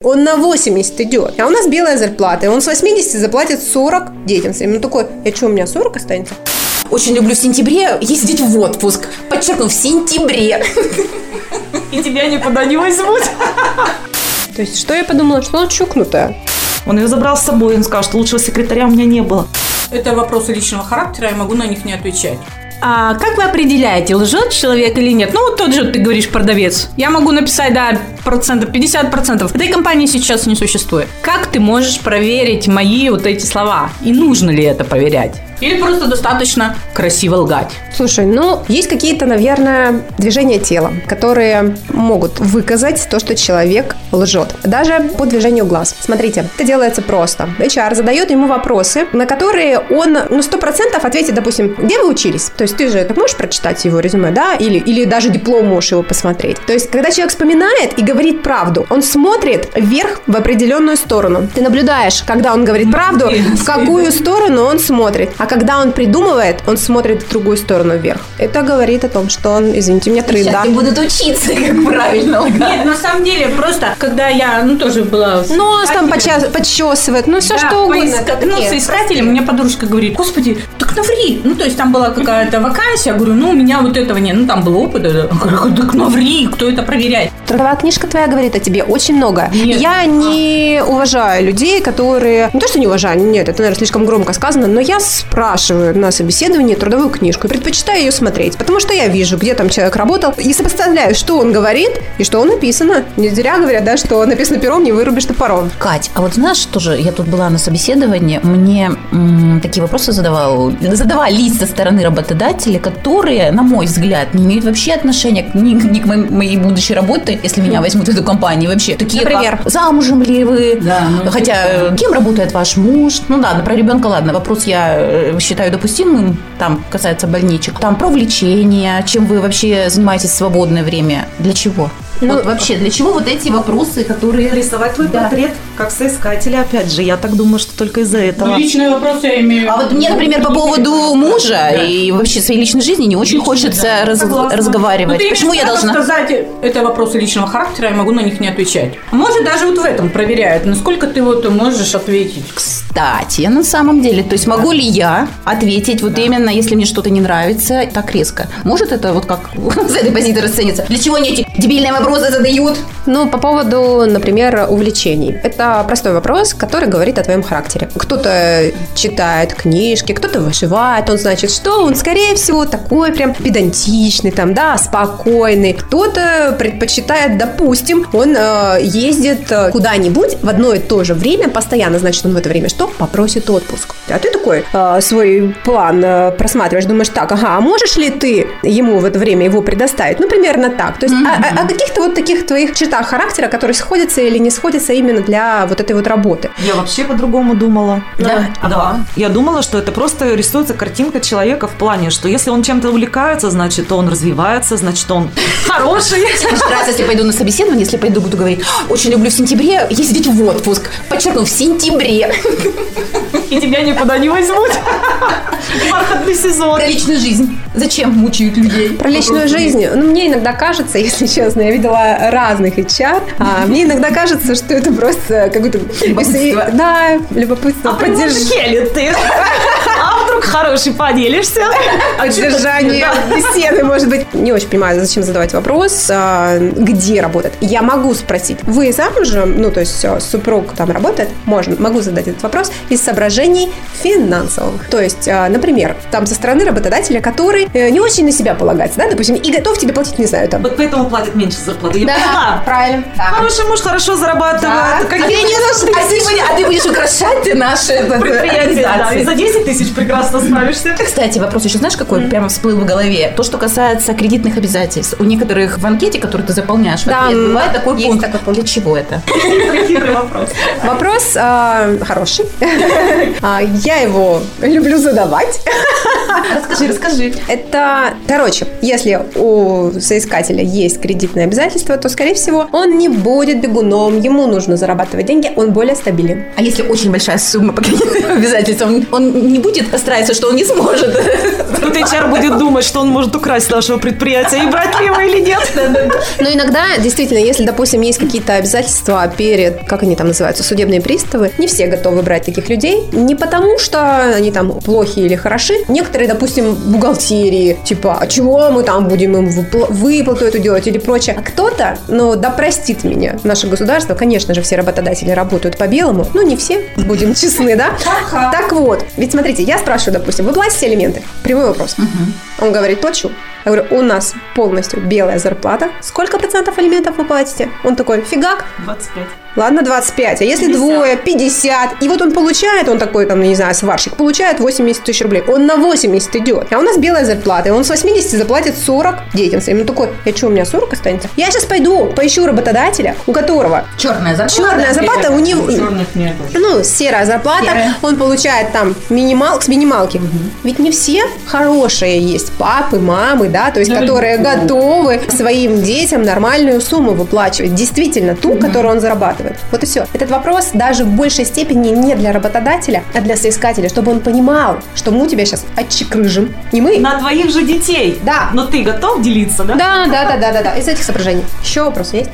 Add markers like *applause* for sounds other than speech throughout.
Он на 80 идет, а у нас белая зарплата, и он с 80 заплатит 40 детям своим. Ну такой, я что, у меня 40 останется? Очень люблю в сентябре ездить в отпуск. Подчеркну, в сентябре. И тебя никуда не возьмут. То есть, что я подумала, что он чукнутая. Он ее забрал с собой, он сказал, что лучшего секретаря у меня не было. Это вопросы личного характера, я могу на них не отвечать. А как вы определяете, лжет человек или нет? Ну, вот тот же, ты говоришь, продавец. Я могу написать, да, процентов, 50 процентов. Этой компании сейчас не существует. Как ты можешь проверить мои вот эти слова? И нужно ли это проверять? Или просто достаточно красиво лгать? Слушай, ну, есть какие-то, наверное, движения тела, которые могут выказать то, что человек лжет. Даже по движению глаз. Смотрите, это делается просто. HR задает ему вопросы, на которые он, ну, сто процентов ответит, допустим, где вы учились? То есть ты же так можешь прочитать его резюме, да? Или, или даже диплом можешь его посмотреть. То есть, когда человек вспоминает и говорит правду, он смотрит вверх в определенную сторону. Ты наблюдаешь, когда он говорит правду, в какую сторону он смотрит. А когда он придумывает, он смотрит в другую сторону вверх. Это говорит о том, что он, извините меня. Сейчас они будут учиться, как правильно. *laughs* Нет, на самом деле, просто, когда я, ну, тоже была... Нос там подчесывает, ну все что угодно. ну, соискателем, мне подружка говорит, господи, так наври. Ну, то есть там была какая-то вакансия, я говорю, ну, у меня вот этого нет. Ну, там был опыт. да. Я говорю, так наври, кто это проверяет? Трудовая книжка твоя говорит о тебе очень много. Нет. Я не уважаю людей, которые... Не то, что не уважаю, нет, это, наверное, слишком громко сказано, но я спрашиваю на собеседовании трудовую книжку и предпочитаю ее смотреть, потому что я вижу, где там человек работал, и сопоставляю, что он говорит и что написано. Не зря говорят, да, что написано пером, не вырубишь топором. Кать, а вот знаешь, тоже я тут была на собеседовании, мне м, такие вопросы задавал, задавались со стороны работодателей, которые, на мой взгляд, не имеют вообще отношения к- ни, ни к моей, моей будущей работе, если меня возьмут в эту компанию вообще. Такие Например? как, замужем ли вы? Да, ну, Хотя, э, кем работает ваш муж? Ну ладно, про ребенка, ладно, вопрос я э, считаю допустимым, там касается больничек. Там про влечение, чем вы вообще занимаетесь в свободное время, для чего? Ну, вот вообще, для чего вот эти вопросы, которые... Рисовать твой Да. портрет, как соискателя, опять же. Я так думаю, что только из-за этого. Ну, личные вопросы я имею А вот мне, например, по поводу мужа и вообще своей личной жизни не очень хочется раз- Согласна. разговаривать. Ну, ты Почему я должна... сказать, это вопросы личного характера, я могу на них не отвечать. Может, даже вот в этом проверяют, насколько ты вот можешь ответить. Кстати, на самом деле, то есть могу ли я ответить вот именно, если мне что-то не нравится, так резко? Может это вот как *laughs* с этой позиции расценится? Для чего они эти дебильные вопросы задают? Ну, по поводу, например, увлечений. Это простой вопрос, который говорит о твоем характере. Кто-то читает книжки, кто-то вышивает, он значит, что он, скорее всего, такой прям педантичный, там, да, спокойный. Кто-то предпочитает, допустим, он э, ездит э, куда-нибудь в одно и то же время, постоянно, значит, он в это время что? Попросит отпуск. А ты такой э, свой план э, просматриваешь, думаешь, так, ага, а можешь ли ты ему в это время его предоставить? Ну, примерно так. То есть о, о- о каких-то вот таких твоих чертах характера, которые сходятся или не сходятся именно для вот этой вот работы. Я вообще по-другому думала. Да? Да. Я думала, что это просто рисуется картинка человека в плане, что если он чем-то увлекается, значит, он развивается, значит, он *laughs* хороший. Раз, если пойду на собеседование, если пойду, буду говорить, очень люблю в сентябре ездить в отпуск. Подчеркну, в сентябре. И тебя никуда не возьмут. Бархатный сезон. Про личную жизнь. Зачем мучают людей? Про личную жизнь, ну, мне иногда кажется, *laughs* если честно, я видела разных HR, а, мне иногда кажется, что это просто. Любопытство. Да, любопытство, А поддерж- ты. А хороший поделишься? поддержание беседы, может быть. Не очень понимаю, зачем задавать вопрос, а, где работает. Я могу спросить, вы замужем? Ну, то есть а, супруг там работает? Можно, могу задать этот вопрос из соображений финансовых. То есть, а, например, там со стороны работодателя, который э, не очень на себя полагается, да, допустим, и готов тебе платить, не знаю, там, Вот поэтому платят меньше зарплаты. Я поняла. правильно. Хороший муж хорошо зарабатывает. А Какие ты, не будешь- а ты будешь- а ты будешь украшать наши это, предприятия, да, и за 10 тысяч прекрасно справишься. Кстати, вопрос еще знаешь какой? Прямо всплыл в голове. То, что касается кредитных обязательств. У некоторых в анкете, которую ты заполняешь, в Да, ответ, бывает такой есть пункт. такой пункт. Для чего это? Вопрос. Вопрос а, хороший. А, Я его люблю задавать. Расскажи, расскажи. Это, короче, если у соискателя есть кредитные обязательства, то, скорее всего, он не будет бегуном, ему нужно зарабатывать деньги, он более стабилен. А если очень большая сумма по кредитным обязательствам, он не будет стараться сомневается, что он не сможет. Тут HR будет думать, что он может украсть нашего предприятия и брать ли его или нет. Но иногда, действительно, если, допустим, есть какие-то обязательства перед, как они там называются, судебные приставы, не все готовы брать таких людей. Не потому, что они там плохие или хороши. Некоторые, допустим, бухгалтерии, типа, а чего мы там будем им выпл- выплату эту делать или прочее. А кто-то, ну, да простит меня, наше государство, конечно же, все работодатели работают по белому, ну, не все, будем честны, да? Так вот, ведь смотрите, я спрашиваю, допустим, вы платите алименты? Прямой вопрос. Он говорит, плачу. Я говорю, у нас полностью белая зарплата. Сколько процентов алиментов вы платите? Он такой, фигак, 25. Ладно, 25. А если 50. двое, 50. И вот он получает, он такой, там, не знаю, сварщик, получает 80 тысяч рублей. Он на 80 идет. А у нас белая зарплата. И он с 80 заплатит 40 детям своим. Он такой, я что, у меня 40 останется? Я сейчас пойду, поищу работодателя, у которого Черная зарплата. черная зарплата, у него... Черных нет. Ну, серая зарплата, Серая. он получает там минимал, с минималки. Ведь не все хорошие есть папы, мамы, да, то есть, Да, которые да. готовы своим детям нормальную сумму выплачивать. Действительно, ту, которую он зарабатывает. Вот и все. Этот вопрос даже в большей степени не для работодателя, а для соискателя, чтобы он понимал, что мы тебя сейчас отчекрыжим. Не мы. На твоих же детей. Да. Но ты готов делиться, да? Да, да, да, да, да, да. Из этих соображений. Еще вопрос есть?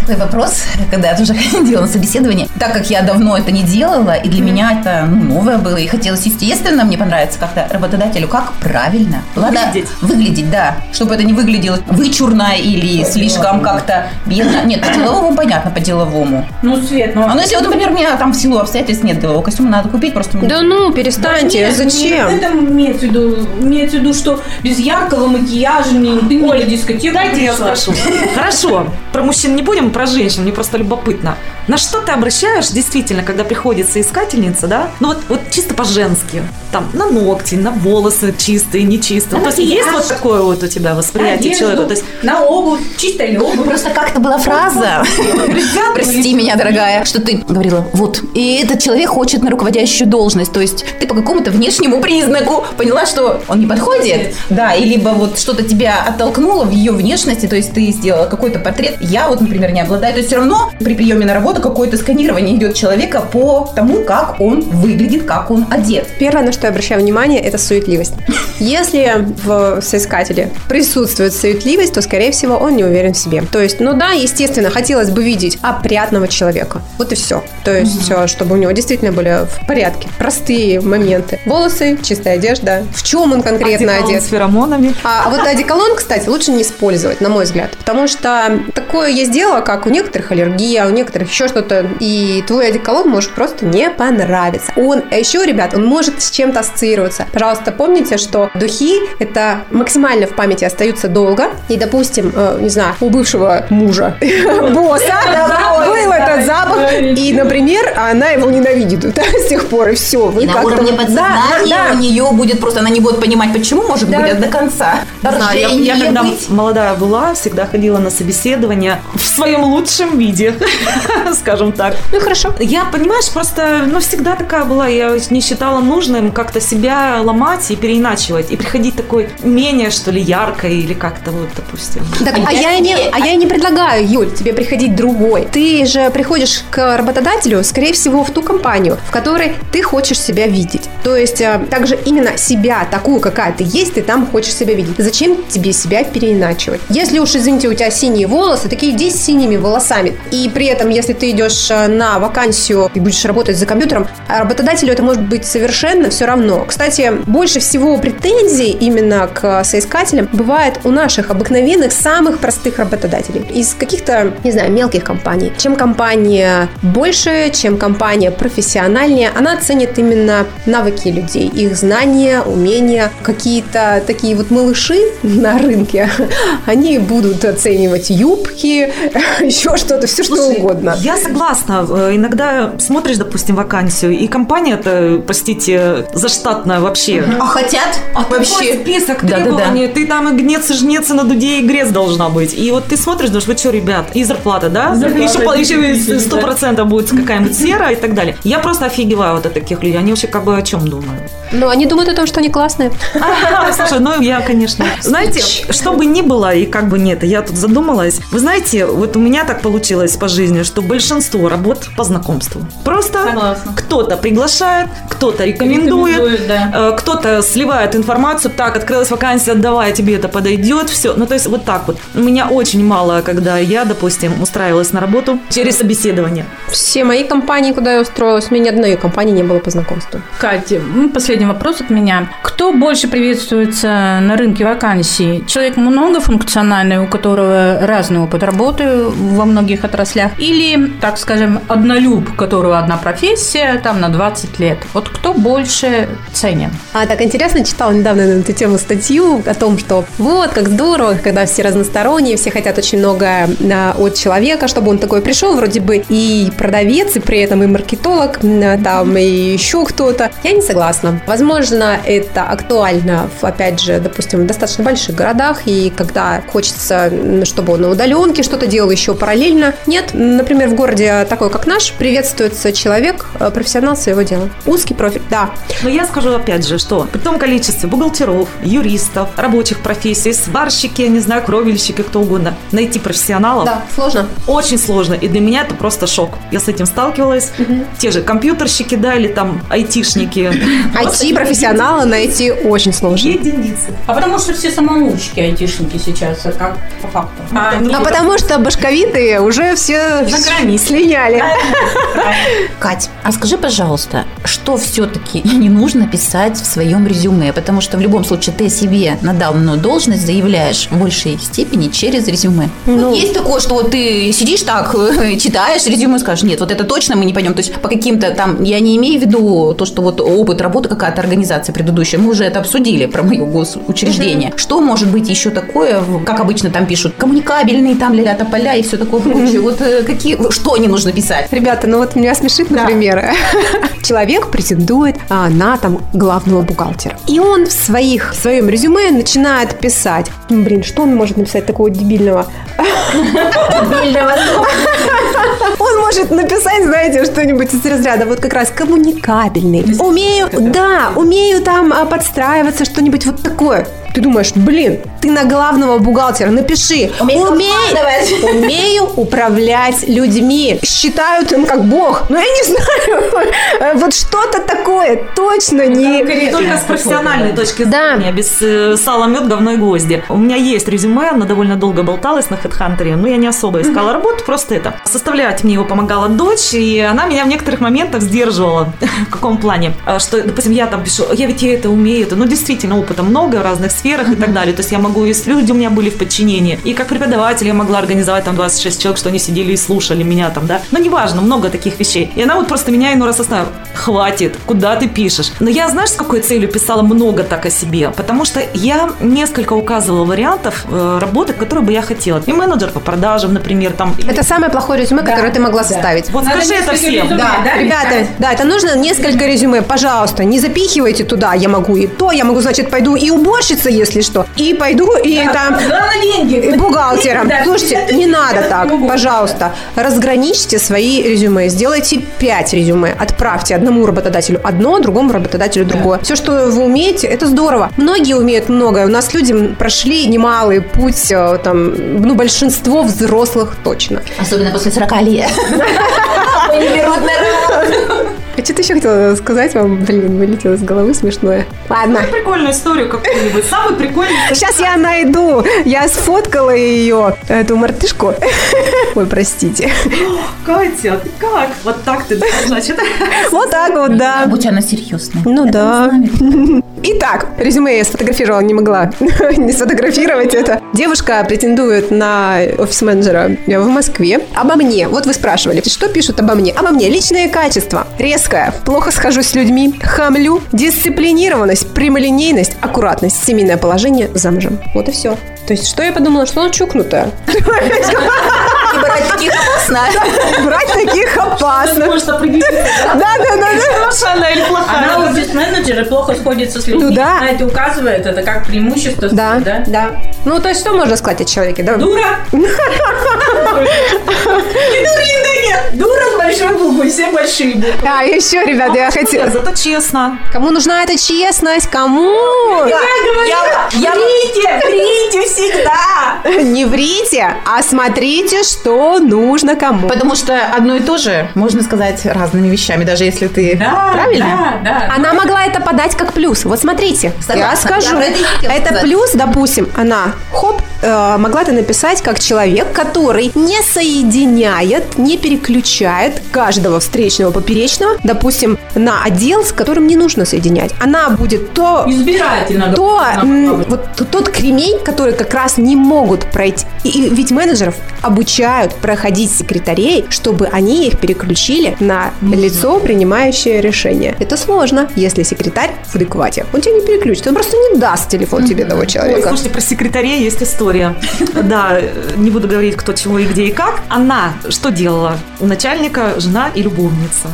Такой вопрос, когда я тоже *laughs* ходила на собеседование. Так как я давно это не делала, и для меня это ну, новое было, и хотелось, естественно, мне понравится как-то работодателю, как правильно. Ладно, Выглядеть. выглядеть, да. Чтобы это не выглядело вычурно или слишком как-то бедно. Нет, по-деловому понятно, по-деловому. Ну, Свет, ну... А ну если вот, например, у меня там в силу обстоятельств нет делового костюма, надо купить просто. Да ну, перестаньте. Нет, Зачем? не Это имеется в виду, имеется в виду, что без яркого макияжа не, ты не на дискотеку Дайте я спрошу. *laughs* Хорошо, про мужчин не будем, про женщин, мне просто любопытно. На что ты обращаешь действительно, когда приходит соискательница, да? Ну вот, вот чисто по-женски. Там на ногти, на волосы чистые, нечистые. На То есть есть макияж. вот такое вот у тебя восприятие Одежду, человека? То есть на обувь, чистая ли обувь. Просто как-то была фраза, прости меня, дорогая, что ты говорила, вот, и этот человек хочет на руководящую должность, то есть ты по какому-то внешнему признаку поняла, что он не подходит, да, и либо вот что-то тебя оттолкнуло в ее внешности, то есть ты сделала какой-то портрет, я вот, например, не обладаю, то есть все равно при приеме на работу какое-то сканирование идет человека по тому, как он выглядит, как он одет. Первое, на что я обращаю внимание, это суетливость. Если в соискателе присутствует суетливость, то, скорее всего, он не уверен в себе. То есть, ну да, естественно, хотелось бы видеть опрятного человека. Вот и все. То есть, э, чтобы у него действительно были в порядке. Простые моменты. Волосы, чистая одежда. В чем он конкретно одеколон одет? с феромонами. А вот одеколон, кстати, лучше не использовать, на мой взгляд. Потому что такое есть дело, как у некоторых аллергия, у некоторых еще что-то. И твой одеколон может просто не понравиться. Он, а еще, ребят, он может с чем-то ассоциироваться. Пожалуйста, помните, что духи это максимально в памяти остаются долго. И, допустим, э, не знаю, у бывшего мужа, *laughs* босса. И, например, она его ненавидит *laughs* да, с тех пор, и все. Вы И на уровне Да, подсознания да, да. у нее будет просто, она не будет понимать, почему, может Да. быть, а до конца. Знаю, я, я когда быть. молодая была, всегда ходила на собеседование в своем лучшем виде, *laughs* скажем так. Ну, хорошо. Я, понимаешь, просто, ну, всегда такая была. Я не считала нужным как-то себя ломать и переиначивать. И приходить такой менее, что ли, яркой или как-то вот, допустим. Так, А а, я я и не, тебе- а я и не предлагаю, Юль, тебе приходить другой. Ты же приходишь к работодателю, скорее всего, в ту компанию, в которой ты хочешь себя видеть. То есть, э, также именно себя, такую, какая ты есть, ты там хочешь себя видеть. Зачем тебе себя переиначивать? Если уж, извините, у тебя синие волосы, такие иди с синими волосами. И при этом, если ты идешь э, на вакансию и будешь работать за компьютером, а работодателю это может быть совершенно все равно. Кстати, больше всего претензий именно к соискателям бывает у наших обыкновенных, самых простых работодателей. Из каких-то, не знаю, мелких компаний. Чем компания больше, чем компания профессиональнее, она ценит именно навыки людей, их знания, умения. Какие-то такие вот малыши *laughs* на рынке, они будут оценивать юбки, *laughs* еще что-то, все что Слушай, угодно. Я согласна. Э, Иногда смотришь, допустим, вакансию, и компания-то, простите, заштатная вообще. А хотят вообще. Такой список Да-да-да. требований. Ты там и гнец, и жнец, и на дуде, и грец должна быть. И вот ты смотришь, думаешь, вы что, ребят, и зарплата, да? Зарплата еще, еще действительно, сто процентов будет какая-нибудь сера и так далее. Я просто офигеваю вот от таких людей. Они вообще как бы о чем думают? Но они думают о том, что они классные. *laughs* Слушай, ну я, конечно. Знаете, что бы ни было и как бы нет, я тут задумалась. Вы знаете, вот у меня так получилось по жизни, что большинство работ по знакомству. Просто кто-то приглашает, кто-то рекомендует, э, кто-то сливает информацию, так, открылась вакансия, давай, тебе это подойдет, все. Ну, то есть вот так вот. У меня очень мало, когда я, допустим, устраивалась на работу через собеседование. Все мои компании, куда я устроилась, у меня ни одной компании не было по знакомству. Катя, м, последний вопрос от меня. Кто больше приветствуется на рынке вакансий? Человек многофункциональный, у которого разный опыт работы во многих отраслях, или, так скажем, однолюб, у которого одна профессия, там, на 20 лет? Вот кто больше ценен? А так интересно, читала недавно на эту тему статью о том, что вот, как здорово, когда все разносторонние, все хотят очень много а, от человека, чтобы он такой пришел, вроде бы и продавец, и при этом и маркетолог, м, там, и еще кто-то. Я не согласна. Возможно, это актуально, в, опять же, допустим, в достаточно больших городах, и когда хочется, м, чтобы он на удаленке что-то делал еще параллельно. Нет, например, в городе такой, как наш, приветствуется человек, э, профессионал своего дела. Узкий профиль, да. Но я скажу опять же, что при том количестве бухгалтеров, юристов, рабочих профессий, сварщики, я не знаю, кровельщики, кто угодно, найти профессионалов Да, сложно. очень сложно. И для меня это просто шок. Я с этим сталкивалась. Те же компьютерщики, да, или там айтишники. *laughs* Просто IT-профессионала найти очень сложно. Единицы. А потому что все самоучки, айтишники сейчас, это как по факту. А, ну, А потому что башковитые уже все За границей. слиняли. Кать, а скажи, пожалуйста, что все-таки не нужно писать в своем резюме? Потому что в любом случае ты себе на данную должность заявляешь в большей степени через резюме. Ну. Есть такое, что вот ты сидишь так, *laughs* читаешь резюме и скажешь, нет, вот это точно мы не пойдем. То есть по каким-то там, я не имею в виду то, что вот опыт работы какая-то организация предыдущая, мы уже это обсудили про мое госучреждение. Что может быть еще такое, как обычно там пишут, коммуникабельные там ля поля и все такое прочее. Вот э, какие, что не нужно писать? Ребята, ну вот меня смешит, например, *laughs* человек претендует а, на там главного бухгалтера. И он в своих, в своем резюме начинает писать. «М, Блин, что он может написать такого дебильного? Он может написать, знаете, что-нибудь из разряда, вот как раз коммуникабельный. Умею, да, умею там а, подстраиваться, что-нибудь вот такое. Ты думаешь, блин, ты на главного бухгалтера напиши. Умею Умею, управлять людьми. Считают им как бог. Но я не знаю. Э, Вот что-то такое точно не... Только с профессиональной точки Да. зрения, без э, сала, мед, говно и гвозди. У меня есть резюме, оно довольно долго болталось на HeadHunter, но я не особо искала работу, просто это. Составлять мне его помогала дочь, и она меня в некоторых моментах сдерживала. *laughs* В каком плане? А, Что, допустим, я там пишу, я ведь я это умею, это, ну, действительно, опыта много в разных сферах и так далее. То есть я могу, если люди у меня были в подчинении, и как преподаватель я могла организовать там 26 человек, что они сидели и слушали меня там, да. Но неважно, много таких вещей. И она вот просто меня иной раз останавливает. Хватит, куда ты пишешь? Но я, знаешь, с какой целью писала много так о себе? Потому что я несколько указывала вариантов э, работы, которые бы я хотела. И менеджер по продажам, например, там. или- Это самое плохое резюме, которое ты могла составить. Вот Надо скажи это всем. резюме, Да, да, ребята, да, это нужно несколько резюме. Пожалуйста, не запихивайте туда. Я могу и то, я могу, значит, пойду и уборщица, если что. И пойду и там Главное деньги. и бухгалтером. Да, Слушайте, не надо так, пожалуйста. Разграничьте свои резюме. Сделайте 5 резюме. Отправьте одному работодателю одно, другому работодателю другое. Все, что вы умеете, это здорово. Многие умеют многое. У нас люди прошли немалый путь, э, там, ну, большинство взрослых точно. Особенно после 40 лет. *laughs* Берут на. А что ты еще хотела сказать вам? Блин, вылетело из головы смешное. Ладно. Прикольную историю какую-нибудь. Самый прикольный. Сейчас я найду. Я сфоткала ее, эту мартышку. *laughs* Ой, простите. *gasps* Катя, ты как? Вот так ты, значит. Вот так вот, да. Будь она серьезная. Ну да. *laughs* Итак, резюме я сфотографировала, не могла *laughs* не сфотографировать это. Девушка претендует на офис-менеджера в Москве. Обо мне. Вот вы спрашивали, что пишут обо мне? Обо мне. Личные качества. Резкая. Плохо схожусь с людьми. Хамлю. Дисциплинированность, прямолинейность, аккуратность, семейное положение замужем. Вот и все. То есть, что я подумала, что она чукнутая. И брать таких опасно. Брать таких опасно. Да, да, и плохо сходится с людьми. Ну да. Она это указывает, это как преимущество. Да, да? да. Ну, то есть, что можно сказать о человеке? Да? Дура! *laughs* Дура, с большой буквы. все большие буквы. А, еще, ребята, я хотела... Зато честно. Кому нужна эта честность? Кому? Я, Врите, врите всегда. Не врите, а смотрите, что нужно кому. Потому что одно и то же можно сказать разными вещами, даже если ты Да, правильно. да, да. Она могла это подать как плюс. Вот смотрите, я скажу. Это плюс, допустим, она, хоп, э, могла это написать как человек, который не соединяет, не переключает каждого встречного поперечного, допустим, на отдел, с которым не нужно соединять. Она будет то Избирательно. то м, вот тот кремень, который как раз не могут пройти. И, и ведь менеджеров обучают проходить секретарей, чтобы они их переключили на лицо, принимающее решение. Это сложно, если секретарь в адеквате. Он тебя не переключит, он просто не даст телефон тебе того Ой, человека. слушайте, про секретарей есть история. Да, э, не буду говорить, кто чего и где и как. Она что делала? У начальника жена и любовница.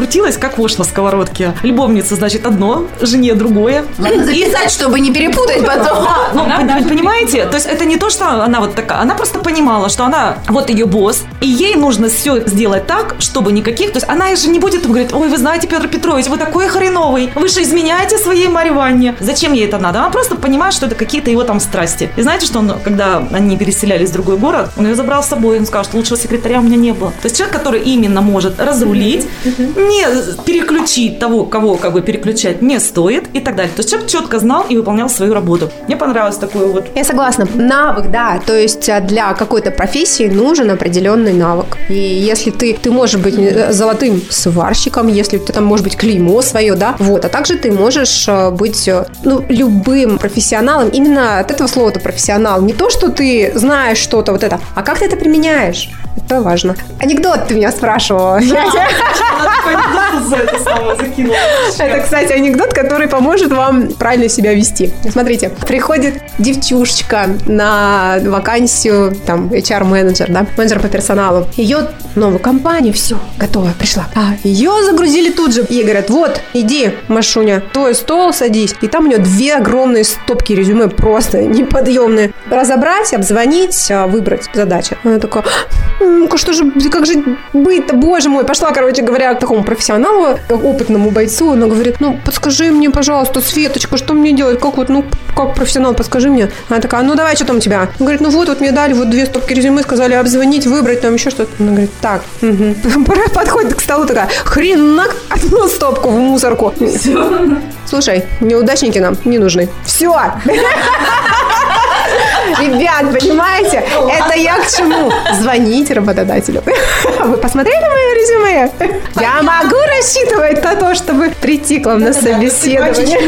Крутилась, как вошь на сковородке. Любовница, значит, одно, жене другое. Надо записать, чтобы не перепутать потом. Да, ну, Она понимаете? То есть это не то, что она вот такая. Она просто понимала, что она вот ее босс, и ей нужно все сделать так, чтобы никаких... То есть она же не будет говорить, ой, вы знаете, Петр Петрович, вы такой хреновый, вы же изменяете своей Марье Ванне. Зачем ей это надо? Она просто понимает, что это какие-то его там страсти. И знаете, что он, когда они переселялись в другой город, он ее забрал с собой, он сказал, что лучшего секретаря у меня не было. То есть человек, который именно может разрулить, не переключить того, кого как бы переключать не стоит и так далее. То есть человек четко знал и выполнял свою работу. Мне понравилось такое вот Я согласна. Навык, да. То есть а, для какой-то профессии нужен определенный навык. И если ты, ты можешь быть э, золотым сварщиком, если ты там можешь быть клеймо свое, да, вот. А также ты можешь э, быть э, ну, любым профессионалом. Именно от этого слова ты профессионал. Не то, что ты знаешь что-то вот это, а как ты это применяешь. Это важно. Анекдот ты меня спрашивала. *laughs* Это, кстати, анекдот, который поможет вам правильно себя вести. Смотрите, приходит девчушечка на вакансию, там, HR-менеджер, да, менеджер по персоналу. Ее новую компанию, все, готово, пришла. А ее загрузили тут же. Ей говорят, вот, иди, Машуня, твой стол, садись. И там у нее две огромные стопки резюме, просто неподъемные. Разобрать, обзвонить, а, выбрать задача. Она такая, что же, как же быть-то, боже мой. Пошла, короче говоря, к такому профессионалу, к опытному бойцу. Она говорит, ну, подскажи мне, пожалуйста, Светочка, что мне делать? Как вот, ну, как профессионал, подскажи мне. Она такая, ну, давай, что там у тебя? Он говорит, ну, вот, вот мне дали вот две стопки резюме, сказали обзвонить, выбрать, там еще что-то. Она говорит, так, мгм». *laughs* подходит к столу такая, хренак, одну стопку в мусорку. Слушай, неудачники нам не нужны. Все. *laughs* Ребят, понимаете, это я к чему? Звоните работодателю. Вы посмотрели мое резюме? Я могу рассчитывать на то, чтобы прийти к вам на собеседование.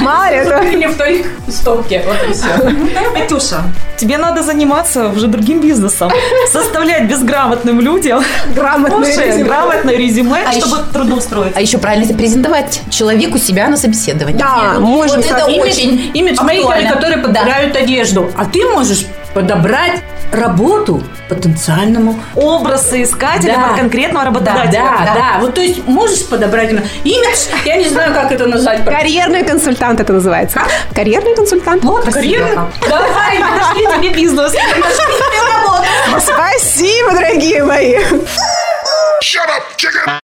Мало ли, это Не в той стопке. Вот и все. Катюша, тебе надо заниматься уже другим бизнесом. Составлять безграмотным людям грамотное резюме. грамотное резюме, А чтобы трудоустроиться. А еще правильно презентовать человеку себя на собеседовании. Да, можем. Вот это Имидж, очень имидж мейкеры, которые Да. Подбирают одежду. А ты можешь подобрать работу потенциальному Образ соискателя Да. под конкретного Да, работодателя. да, да. Вот то есть можешь подобрать имидж, я не знаю, как это назвать. Карьерный консультант это называется. Карьерный консультант. Карьерный? *laughs* Давай, нашли тебе бизнес. Спасибо, дорогие мои. Shut up, chicken!